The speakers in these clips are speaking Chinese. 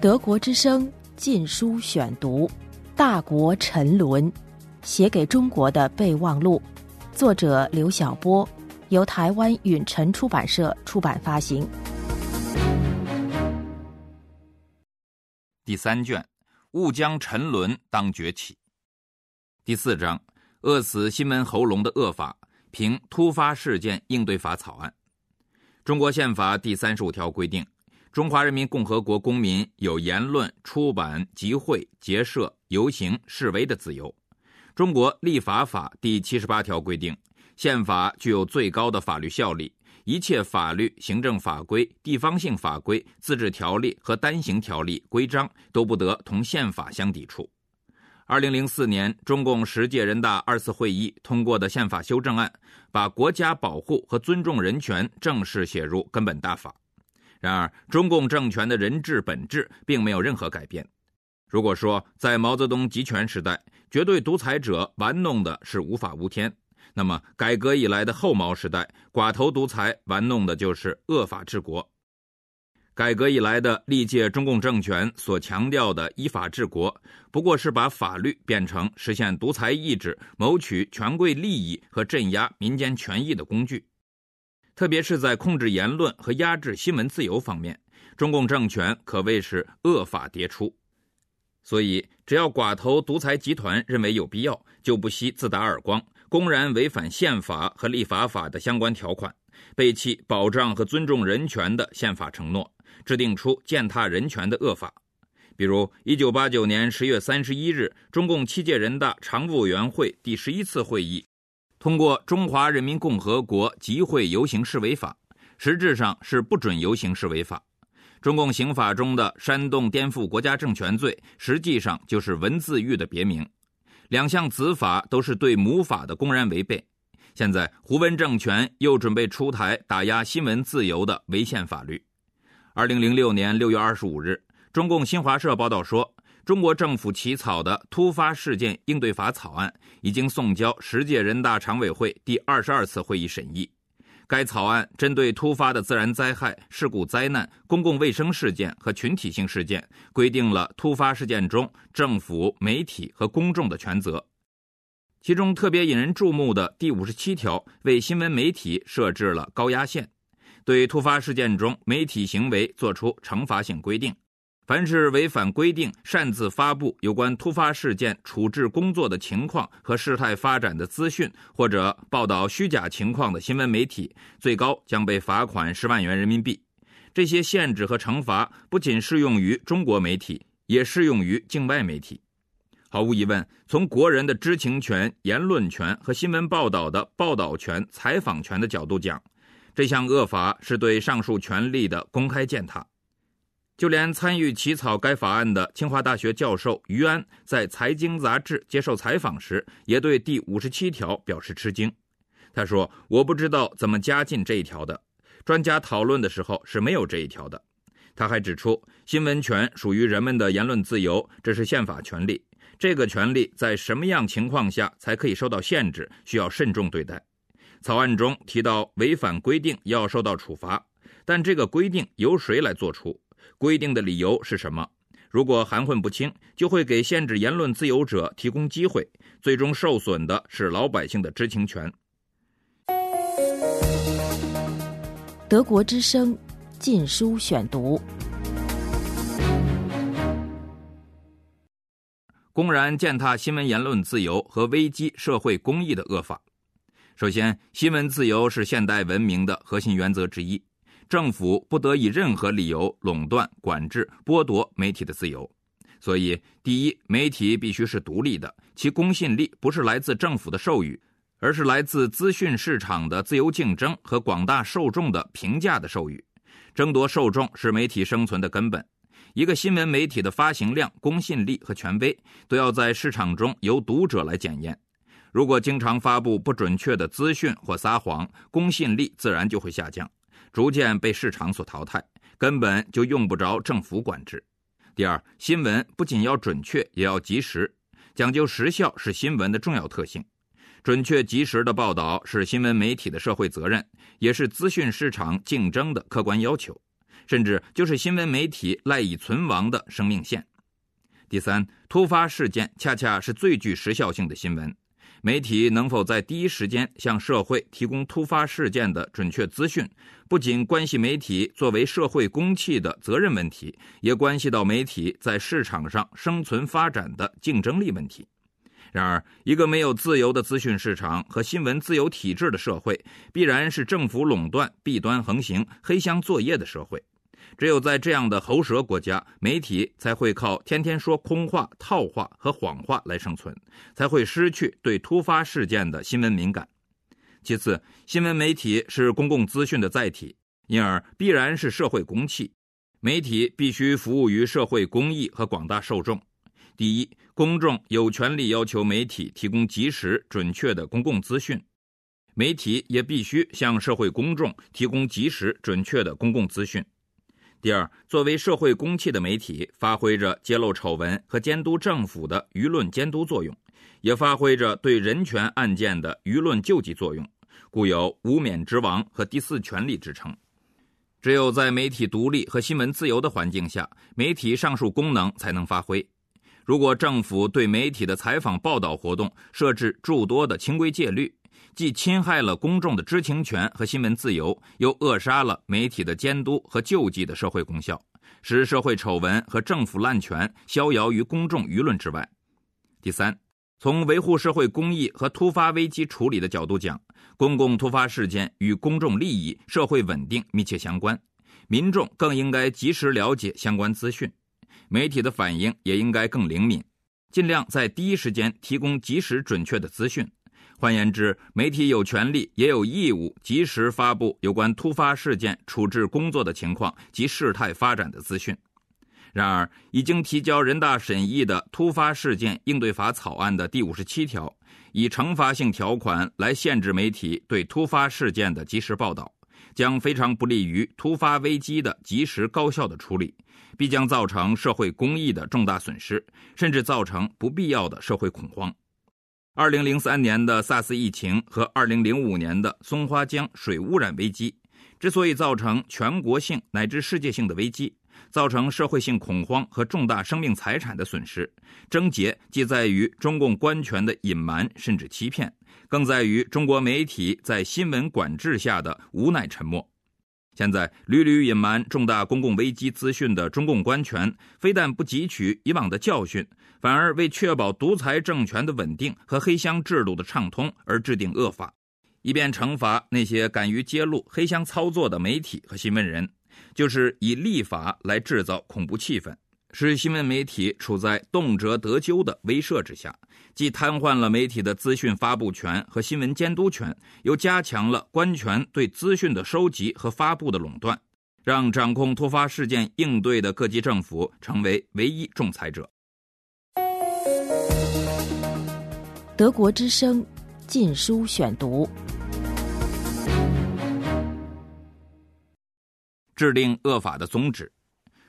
德国之声禁书选读，《大国沉沦》，写给中国的备忘录，作者刘晓波，由台湾允晨出版社出版发行。第三卷，误将沉沦当崛起。第四章，饿死新闻喉咙的恶法，凭突发事件应对法草案。中国宪法第三十五条规定。中华人民共和国公民有言论、出版、集会、结社、游行、示威的自由。中国立法法第七十八条规定，宪法具有最高的法律效力，一切法律、行政法规、地方性法规、自治条例和单行条例、规章都不得同宪法相抵触。二零零四年，中共十届人大二次会议通过的宪法修正案，把国家保护和尊重人权正式写入根本大法。然而，中共政权的人治本质并没有任何改变。如果说在毛泽东集权时代，绝对独裁者玩弄的是无法无天，那么改革以来的后毛时代，寡头独裁玩弄的就是恶法治国。改革以来的历届中共政权所强调的依法治国，不过是把法律变成实现独裁意志、谋取权贵利益和镇压民间权益的工具。特别是在控制言论和压制新闻自由方面，中共政权可谓是恶法迭出。所以，只要寡头独裁集团认为有必要，就不惜自打耳光，公然违反宪法和立法法的相关条款，背弃保障和尊重人权的宪法承诺，制定出践踏人权的恶法。比如，一九八九年十月三十一日，中共七届人大常务委员会第十一次会议。通过《中华人民共和国集会游行示威法》，实质上是不准游行示威法。中共刑法中的煽动颠覆国家政权罪，实际上就是文字狱的别名。两项子法都是对母法的公然违背。现在胡温政权又准备出台打压新闻自由的违宪法律。二零零六年六月二十五日，中共新华社报道说。中国政府起草的突发事件应对法草案已经送交十届人大常委会第二十二次会议审议。该草案针对突发的自然灾害、事故灾难、公共卫生事件和群体性事件，规定了突发事件中政府、媒体和公众的权责。其中特别引人注目的第五十七条，为新闻媒体设置了高压线，对突发事件中媒体行为作出惩罚性规定。凡是违反规定、擅自发布有关突发事件处置工作的情况和事态发展的资讯，或者报道虚假情况的新闻媒体，最高将被罚款十万元人民币。这些限制和惩罚不仅适用于中国媒体，也适用于境外媒体。毫无疑问，从国人的知情权、言论权和新闻报道的报道权、采访权的角度讲，这项恶法是对上述权利的公开践踏。就连参与起草该法案的清华大学教授于安，在《财经》杂志接受采访时，也对第五十七条表示吃惊。他说：“我不知道怎么加进这一条的。专家讨论的时候是没有这一条的。”他还指出，新闻权属于人们的言论自由，这是宪法权利。这个权利在什么样情况下才可以受到限制，需要慎重对待。草案中提到，违反规定要受到处罚，但这个规定由谁来做出？规定的理由是什么？如果含混不清，就会给限制言论自由者提供机会，最终受损的是老百姓的知情权。德国之声，禁书选读。公然践踏新闻言论自由和危机社会公益的恶法。首先，新闻自由是现代文明的核心原则之一。政府不得以任何理由垄断、管制、剥夺媒体的自由。所以，第一，媒体必须是独立的，其公信力不是来自政府的授予，而是来自资讯市场的自由竞争和广大受众的评价的授予。争夺受众是媒体生存的根本。一个新闻媒体的发行量、公信力和权威，都要在市场中由读者来检验。如果经常发布不准确的资讯或撒谎，公信力自然就会下降。逐渐被市场所淘汰，根本就用不着政府管制。第二，新闻不仅要准确，也要及时，讲究时效是新闻的重要特性。准确及时的报道是新闻媒体的社会责任，也是资讯市场竞争的客观要求。甚至就是新闻媒体赖以存亡的生命线。第三，突发事件恰恰是最具时效性的新闻。媒体能否在第一时间向社会提供突发事件的准确资讯，不仅关系媒体作为社会公器的责任问题，也关系到媒体在市场上生存发展的竞争力问题。然而，一个没有自由的资讯市场和新闻自由体制的社会，必然是政府垄断、弊端横行、黑箱作业的社会。只有在这样的喉舌国家，媒体才会靠天天说空话、套话和谎话来生存，才会失去对突发事件的新闻敏感。其次，新闻媒体是公共资讯的载体，因而必然是社会公器。媒体必须服务于社会公益和广大受众。第一，公众有权利要求媒体提供及时、准确的公共资讯，媒体也必须向社会公众提供及时、准确的公共资讯。第二，作为社会公器的媒体，发挥着揭露丑闻和监督政府的舆论监督作用，也发挥着对人权案件的舆论救济作用，故有“无冕之王”和“第四权利”之称。只有在媒体独立和新闻自由的环境下，媒体上述功能才能发挥。如果政府对媒体的采访报道活动设置诸多的清规戒律，既侵害了公众的知情权和新闻自由，又扼杀了媒体的监督和救济的社会功效，使社会丑闻和政府滥权逍遥于公众舆论之外。第三，从维护社会公益和突发危机处理的角度讲，公共突发事件与公众利益、社会稳定密切相关，民众更应该及时了解相关资讯，媒体的反应也应该更灵敏，尽量在第一时间提供及时准确的资讯。换言之，媒体有权利也有义务及时发布有关突发事件处置工作的情况及事态发展的资讯。然而，已经提交人大审议的《突发事件应对法》草案的第五十七条，以惩罚性条款来限制媒体对突发事件的及时报道，将非常不利于突发危机的及时高效的处理，必将造成社会公益的重大损失，甚至造成不必要的社会恐慌。二零零三年的 SARS 疫情和二零零五年的松花江水污染危机，之所以造成全国性乃至世界性的危机，造成社会性恐慌和重大生命财产的损失，症结既在于中共官权的隐瞒甚至欺骗，更在于中国媒体在新闻管制下的无奈沉默。现在屡屡隐瞒重大公共危机资讯的中共官权，非但不汲取以往的教训，反而为确保独裁政权的稳定和黑箱制度的畅通而制定恶法，以便惩罚那些敢于揭露黑箱操作的媒体和新闻人，就是以立法来制造恐怖气氛。使新闻媒体处在动辄得咎的威慑之下，既瘫痪了媒体的资讯发布权和新闻监督权，又加强了官权对资讯的收集和发布的垄断，让掌控突发事件应对的各级政府成为唯一仲裁者。德国之声，禁书选读，制定恶法的宗旨。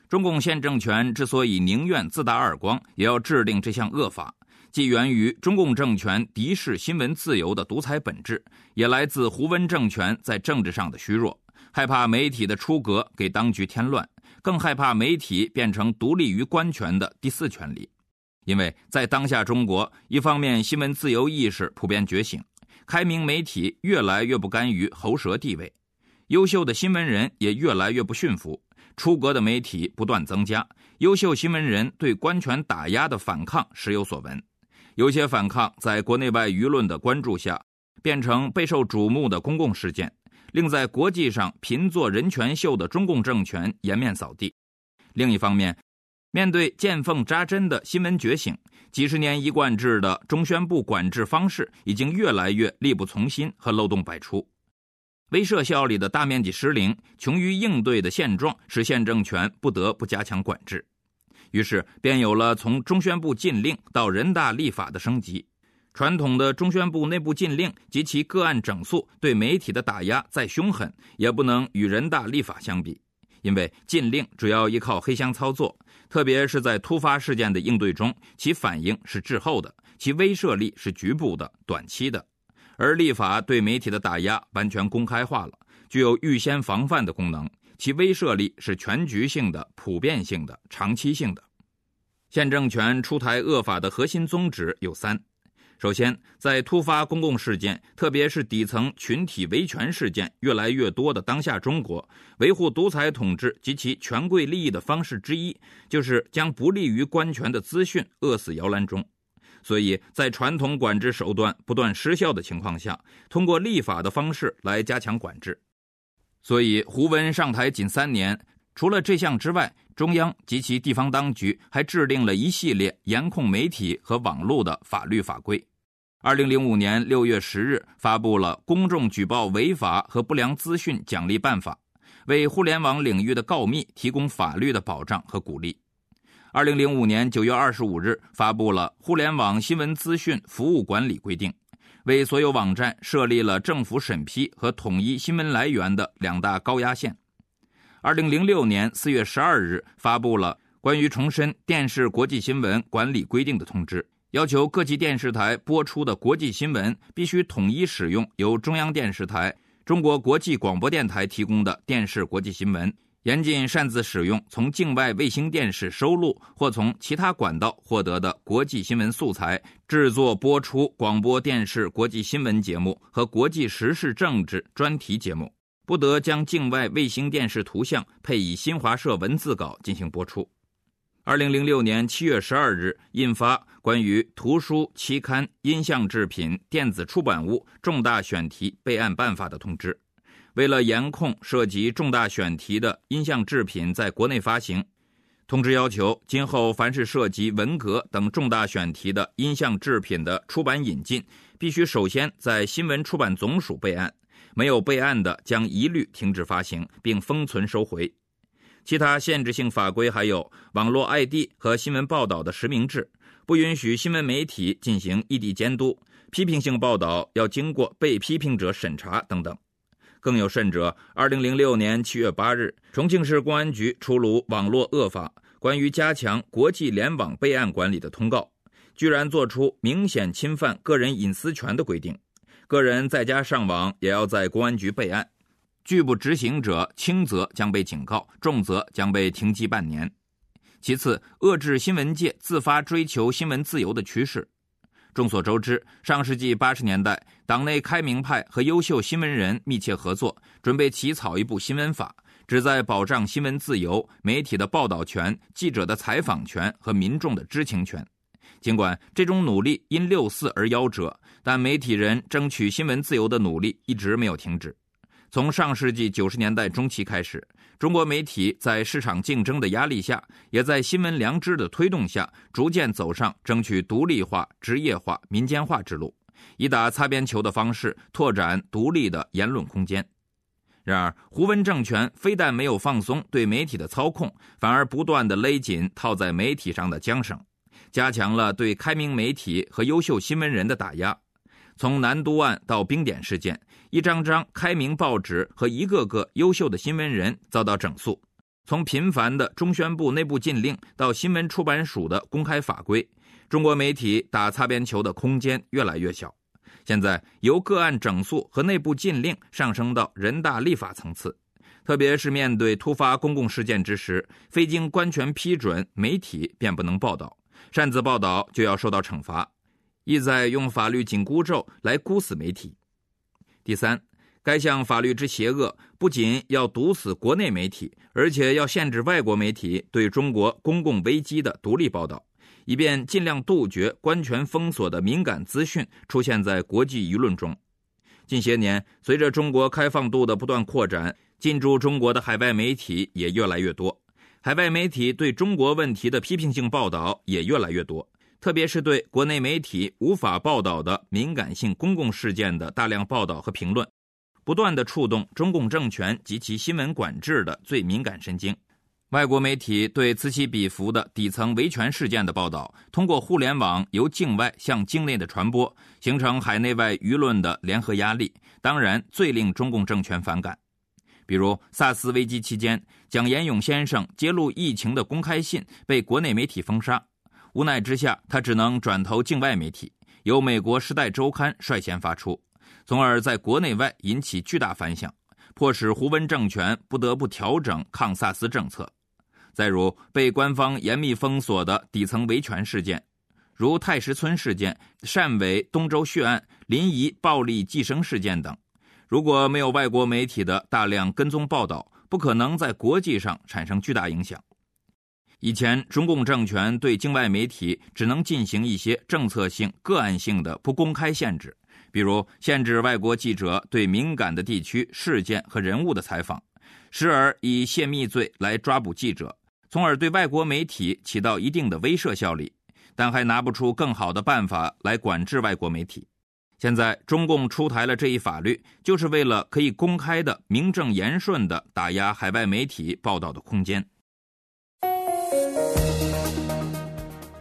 中共现政权之所以宁愿自打耳光，也要制定这项恶法，既源于中共政权敌视新闻自由的独裁本质，也来自胡温政权在政治上的虚弱，害怕媒体的出格给当局添乱，更害怕媒体变成独立于官权的第四权利。因为在当下中国，一方面新闻自由意识普遍觉醒，开明媒体越来越不甘于喉舌地位，优秀的新闻人也越来越不驯服。出格的媒体不断增加，优秀新闻人对官权打压的反抗时有所闻，有些反抗在国内外舆论的关注下，变成备受瞩目的公共事件，令在国际上频做人权秀的中共政权颜面扫地。另一方面，面对见缝扎针的新闻觉醒，几十年一贯制的中宣部管制方式已经越来越力不从心和漏洞百出。威慑效力的大面积失灵，穷于应对的现状，使现政权不得不加强管制。于是，便有了从中宣部禁令到人大立法的升级。传统的中宣部内部禁令及其个案整肃对媒体的打压再凶狠，也不能与人大立法相比。因为禁令主要依靠黑箱操作，特别是在突发事件的应对中，其反应是滞后的，其威慑力是局部的、短期的。而立法对媒体的打压完全公开化了，具有预先防范的功能，其威慑力是全局性的、普遍性的、长期性的。现政权出台恶法的核心宗旨有三：首先，在突发公共事件，特别是底层群体维权事件越来越多的当下中国，维护独裁统治及其权贵利益的方式之一，就是将不利于官权的资讯扼死摇篮中。所以在传统管制手段不断失效的情况下，通过立法的方式来加强管制。所以，胡文上台仅三年，除了这项之外，中央及其地方当局还制定了一系列严控媒体和网络的法律法规。二零零五年六月十日，发布了《公众举报违法和不良资讯奖励办法》，为互联网领域的告密提供法律的保障和鼓励。二零零五年九月二十五日，发布了《互联网新闻资讯服务管理规定》。为所有网站设立了政府审批和统一新闻来源的两大高压线。二零零六年四月十二日发布了关于重申电视国际新闻管理规定的通知，要求各级电视台播出的国际新闻必须统一使用由中央电视台、中国国际广播电台提供的电视国际新闻。严禁擅自使用从境外卫星电视收录或从其他管道获得的国际新闻素材，制作播出广播电视国际新闻节目和国际时事政治专题节目，不得将境外卫星电视图像配以新华社文字稿进行播出。二零零六年七月十二日印发《关于图书、期刊、音像制品、电子出版物重大选题备案办法》的通知。为了严控涉及重大选题的音像制品在国内发行，通知要求，今后凡是涉及文革等重大选题的音像制品的出版引进，必须首先在新闻出版总署备案，没有备案的将一律停止发行并封存收回。其他限制性法规还有网络 ID 和新闻报道的实名制，不允许新闻媒体进行异地监督，批评性报道要经过被批评者审查等等。更有甚者，二零零六年七月八日，重庆市公安局出炉《网络恶法》关于加强国际联网备案管理的通告，居然做出明显侵犯个人隐私权的规定，个人在家上网也要在公安局备案，拒不执行者，轻则将被警告，重则将被停机半年。其次，遏制新闻界自发追求新闻自由的趋势。众所周知，上世纪八十年代，党内开明派和优秀新闻人密切合作，准备起草一部新闻法，旨在保障新闻自由、媒体的报道权、记者的采访权和民众的知情权。尽管这种努力因六四而夭折，但媒体人争取新闻自由的努力一直没有停止。从上世纪九十年代中期开始。中国媒体在市场竞争的压力下，也在新闻良知的推动下，逐渐走上争取独立化、职业化、民间化之路，以打擦边球的方式拓展独立的言论空间。然而，胡温政权非但没有放松对媒体的操控，反而不断地勒紧套在媒体上的缰绳，加强了对开明媒体和优秀新闻人的打压。从南都案到冰点事件，一张张开明报纸和一个个优秀的新闻人遭到整肃；从频繁的中宣部内部禁令到新闻出版署的公开法规，中国媒体打擦边球的空间越来越小。现在由个案整肃和内部禁令上升到人大立法层次，特别是面对突发公共事件之时，非经官权批准，媒体便不能报道，擅自报道就要受到惩罚。意在用法律紧箍咒来箍死媒体。第三，该项法律之邪恶，不仅要毒死国内媒体，而且要限制外国媒体对中国公共危机的独立报道，以便尽量杜绝官权封锁的敏感资讯出现在国际舆论中。近些年，随着中国开放度的不断扩展，进驻中国的海外媒体也越来越多，海外媒体对中国问题的批评性报道也越来越多。特别是对国内媒体无法报道的敏感性公共事件的大量报道和评论，不断的触动中共政权及其新闻管制的最敏感神经。外国媒体对此起彼伏的底层维权事件的报道，通过互联网由境外向境内的传播，形成海内外舆论的联合压力。当然，最令中共政权反感，比如萨斯危机期间，蒋延勇先生揭露疫情的公开信被国内媒体封杀。无奈之下，他只能转投境外媒体，由美国《时代周刊》率先发出，从而在国内外引起巨大反响，迫使胡温政权不得不调整抗萨斯政策。再如被官方严密封锁的底层维权事件，如太石村事件、汕尾东洲血案、临沂暴力计生事件等，如果没有外国媒体的大量跟踪报道，不可能在国际上产生巨大影响。以前中共政权对境外媒体只能进行一些政策性、个案性的不公开限制，比如限制外国记者对敏感的地区、事件和人物的采访，时而以泄密罪来抓捕记者。从而对外国媒体起到一定的威慑效力，但还拿不出更好的办法来管制外国媒体。现在中共出台了这一法律，就是为了可以公开的、名正言顺的打压海外媒体报道的空间。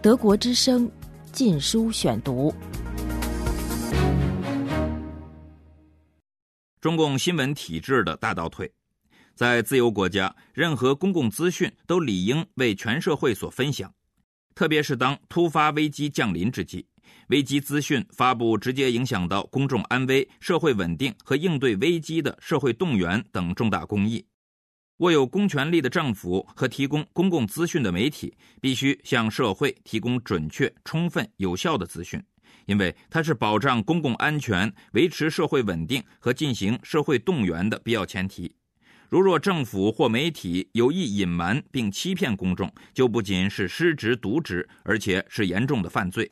德国之声，禁书选读。中共新闻体制的大倒退。在自由国家，任何公共资讯都理应为全社会所分享，特别是当突发危机降临之际，危机资讯发布直接影响到公众安危、社会稳定和应对危机的社会动员等重大公益。握有公权力的政府和提供公共资讯的媒体，必须向社会提供准确、充分、有效的资讯，因为它是保障公共安全、维持社会稳定和进行社会动员的必要前提。如若政府或媒体有意隐瞒并欺骗公众，就不仅是失职渎职，而且是严重的犯罪，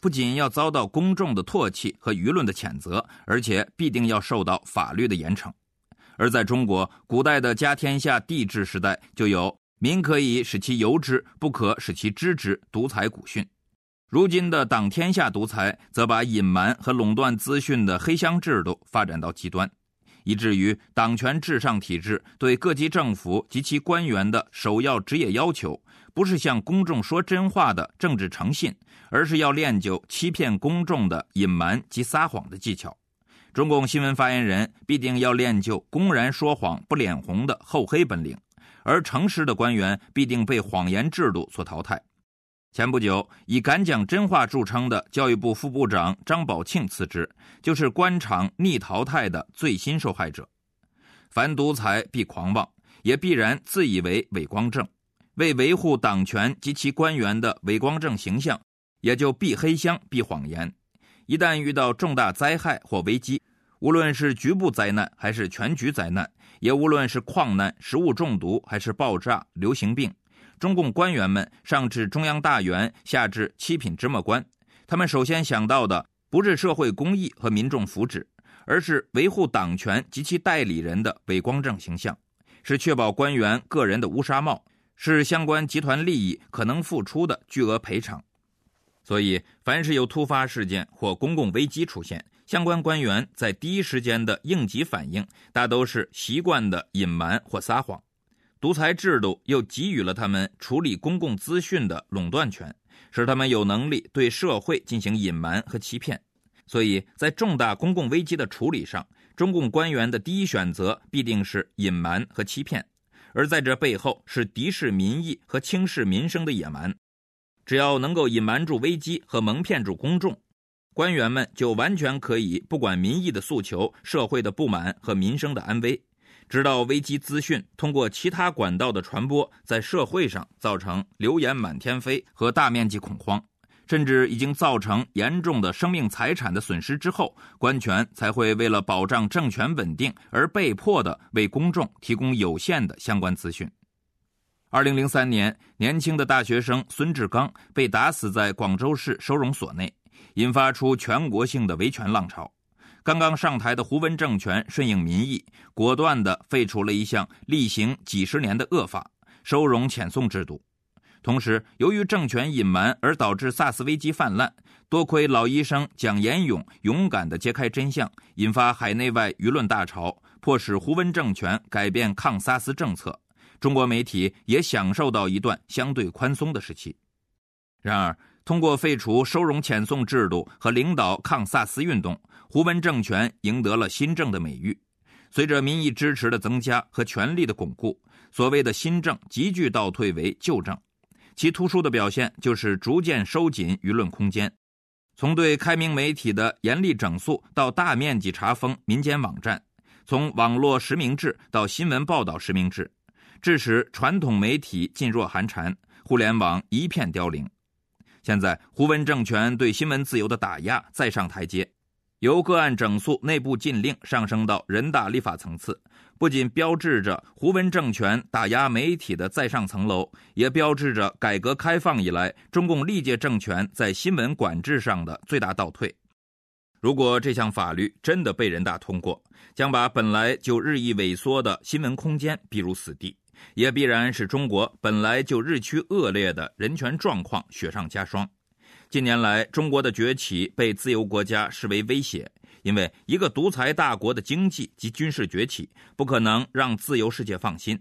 不仅要遭到公众的唾弃和舆论的谴责，而且必定要受到法律的严惩。而在中国古代的家天下帝制时代，就有“民可以使其由之，不可使其知之”独裁古训。如今的党天下独裁，则把隐瞒和垄断资讯的黑箱制度发展到极端。以至于党权至上体制对各级政府及其官员的首要职业要求，不是向公众说真话的政治诚信，而是要练就欺骗公众的隐瞒及撒谎的技巧。中共新闻发言人必定要练就公然说谎不脸红的厚黑本领，而诚实的官员必定被谎言制度所淘汰。前不久，以敢讲真话著称的教育部副部长张宝庆辞职，就是官场逆淘汰的最新受害者。凡独裁必狂妄，也必然自以为伟光正，为维护党权及其官员的伟光正形象，也就必黑箱、必谎言。一旦遇到重大灾害或危机，无论是局部灾难还是全局灾难，也无论是矿难、食物中毒还是爆炸、流行病。中共官员们上至中央大员，下至七品芝麻官，他们首先想到的不是社会公益和民众福祉，而是维护党权及其代理人的伪光正形象，是确保官员个人的乌纱帽，是相关集团利益可能付出的巨额赔偿。所以，凡是有突发事件或公共危机出现，相关官员在第一时间的应急反应，大都是习惯的隐瞒或撒谎。独裁制度又给予了他们处理公共资讯的垄断权，使他们有能力对社会进行隐瞒和欺骗。所以在重大公共危机的处理上，中共官员的第一选择必定是隐瞒和欺骗，而在这背后是敌视民意和轻视民生的野蛮。只要能够隐瞒住危机和蒙骗住公众，官员们就完全可以不管民意的诉求、社会的不满和民生的安危。直到危机资讯通过其他管道的传播，在社会上造成流言满天飞和大面积恐慌，甚至已经造成严重的生命财产的损失之后，官权才会为了保障政权稳定而被迫的为公众提供有限的相关资讯。二零零三年，年轻的大学生孙志刚被打死在广州市收容所内，引发出全国性的维权浪潮。刚刚上台的胡温政权顺应民意，果断地废除了一项例行几十年的恶法——收容遣送制度。同时，由于政权隐瞒而导致 SARS 危机泛滥，多亏老医生蒋延勇勇敢地揭开真相，引发海内外舆论大潮，迫使胡温政权改变抗 SARS 政策。中国媒体也享受到一段相对宽松的时期。然而，通过废除收容遣送制度和领导抗萨斯运动，胡温政权赢得了新政的美誉。随着民意支持的增加和权力的巩固，所谓的新政急剧倒退为旧政。其突出的表现就是逐渐收紧舆论空间，从对开明媒体的严厉整肃到大面积查封民间网站，从网络实名制到新闻报道实名制，致使传统媒体噤若寒蝉，互联网一片凋零。现在，胡温政权对新闻自由的打压再上台阶，由个案整肃、内部禁令上升到人大立法层次，不仅标志着胡温政权打压媒体的再上层楼，也标志着改革开放以来中共历届政权在新闻管制上的最大倒退。如果这项法律真的被人大通过，将把本来就日益萎缩的新闻空间逼入死地。也必然使中国本来就日趋恶劣的人权状况雪上加霜。近年来，中国的崛起被自由国家视为威胁，因为一个独裁大国的经济及军事崛起不可能让自由世界放心。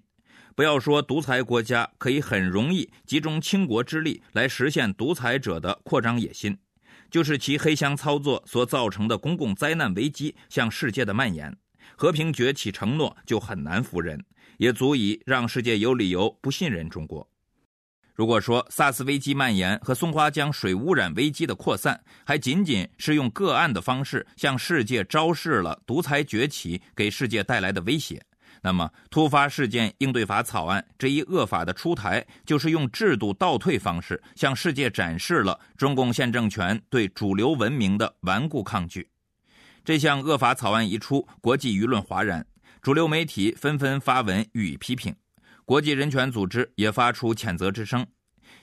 不要说独裁国家可以很容易集中倾国之力来实现独裁者的扩张野心，就是其黑箱操作所造成的公共灾难危机向世界的蔓延，和平崛起承诺就很难服人。也足以让世界有理由不信任中国。如果说萨斯危机蔓延和松花江水污染危机的扩散还仅仅是用个案的方式向世界昭示了独裁崛起给世界带来的威胁，那么突发事件应对法草案这一恶法的出台，就是用制度倒退方式向世界展示了中共现政权对主流文明的顽固抗拒。这项恶法草案一出，国际舆论哗然。主流媒体纷纷发文予以批评，国际人权组织也发出谴责之声。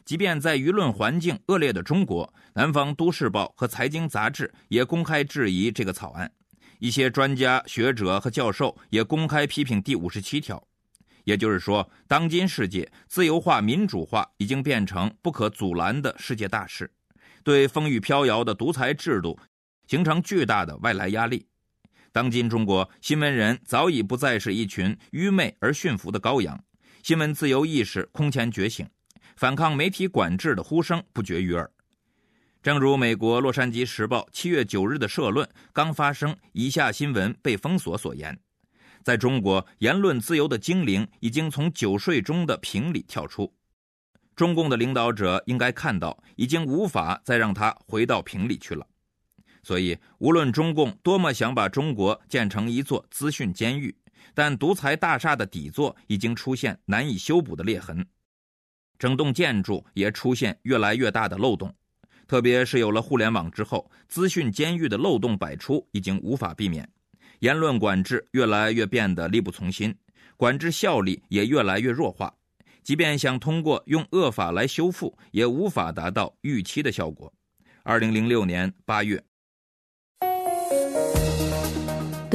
即便在舆论环境恶劣的中国，南方都市报和财经杂志也公开质疑这个草案。一些专家学者和教授也公开批评第五十七条。也就是说，当今世界自由化、民主化已经变成不可阻拦的世界大事，对风雨飘摇的独裁制度形成巨大的外来压力。当今中国新闻人早已不再是一群愚昧而驯服的羔羊，新闻自由意识空前觉醒，反抗媒体管制的呼声不绝于耳。正如美国《洛杉矶时报》七月九日的社论刚发生以下新闻被封锁所言，在中国言论自由的精灵已经从酒睡中的瓶里跳出，中共的领导者应该看到，已经无法再让他回到瓶里去了。所以，无论中共多么想把中国建成一座资讯监狱，但独裁大厦的底座已经出现难以修补的裂痕，整栋建筑也出现越来越大的漏洞。特别是有了互联网之后，资讯监狱的漏洞百出，已经无法避免。言论管制越来越变得力不从心，管制效力也越来越弱化。即便想通过用恶法来修复，也无法达到预期的效果。二零零六年八月。